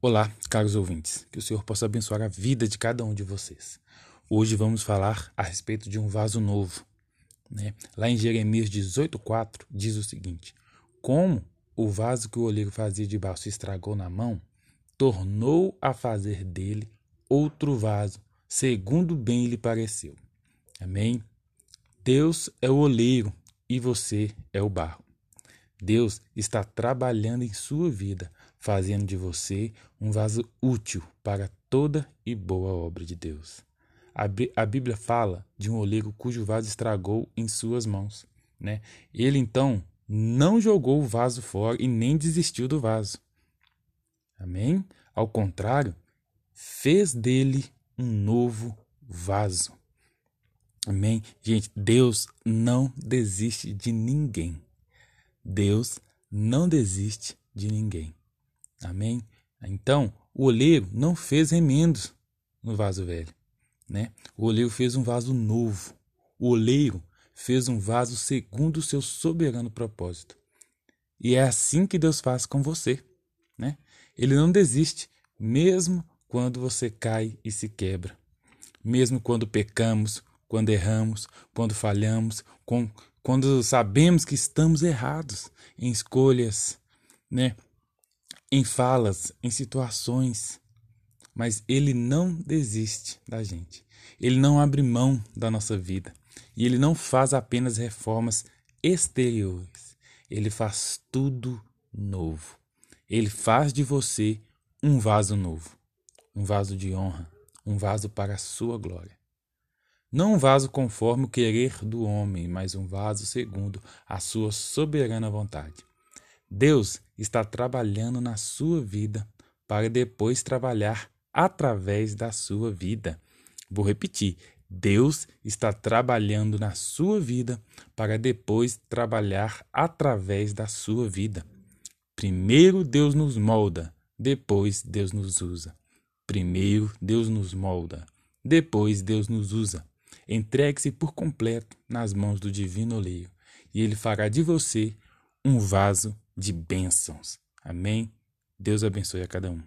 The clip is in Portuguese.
Olá, caros ouvintes, que o Senhor possa abençoar a vida de cada um de vocês. Hoje vamos falar a respeito de um vaso novo. Né? Lá em Jeremias 18,4 diz o seguinte: Como o vaso que o oleiro fazia de barro se estragou na mão, tornou a fazer dele outro vaso, segundo bem lhe pareceu. Amém? Deus é o oleiro e você é o barro. Deus está trabalhando em sua vida, fazendo de você um vaso útil para toda e boa obra de Deus. A Bíblia fala de um oleiro cujo vaso estragou em suas mãos. Né? Ele então não jogou o vaso fora e nem desistiu do vaso. Amém? Ao contrário, fez dele um novo vaso. Amém? Gente, Deus não desiste de ninguém. Deus não desiste de ninguém. Amém? Então, o oleiro não fez remendos no vaso velho, né? O oleiro fez um vaso novo. O oleiro fez um vaso segundo o seu soberano propósito. E é assim que Deus faz com você, né? Ele não desiste, mesmo quando você cai e se quebra. Mesmo quando pecamos, quando erramos, quando falhamos, quando sabemos que estamos errados em escolhas, né? em falas, em situações, mas ele não desiste da gente. Ele não abre mão da nossa vida. E ele não faz apenas reformas exteriores. Ele faz tudo novo. Ele faz de você um vaso novo, um vaso de honra, um vaso para a sua glória. Não um vaso conforme o querer do homem, mas um vaso segundo a sua soberana vontade. Deus está trabalhando na sua vida para depois trabalhar através da sua vida. Vou repetir: Deus está trabalhando na sua vida para depois trabalhar através da sua vida. Primeiro Deus nos molda, depois Deus nos usa. Primeiro Deus nos molda, depois Deus nos usa. Entregue-se por completo nas mãos do Divino Oleiro, e ele fará de você um vaso de bênçãos. Amém? Deus abençoe a cada um.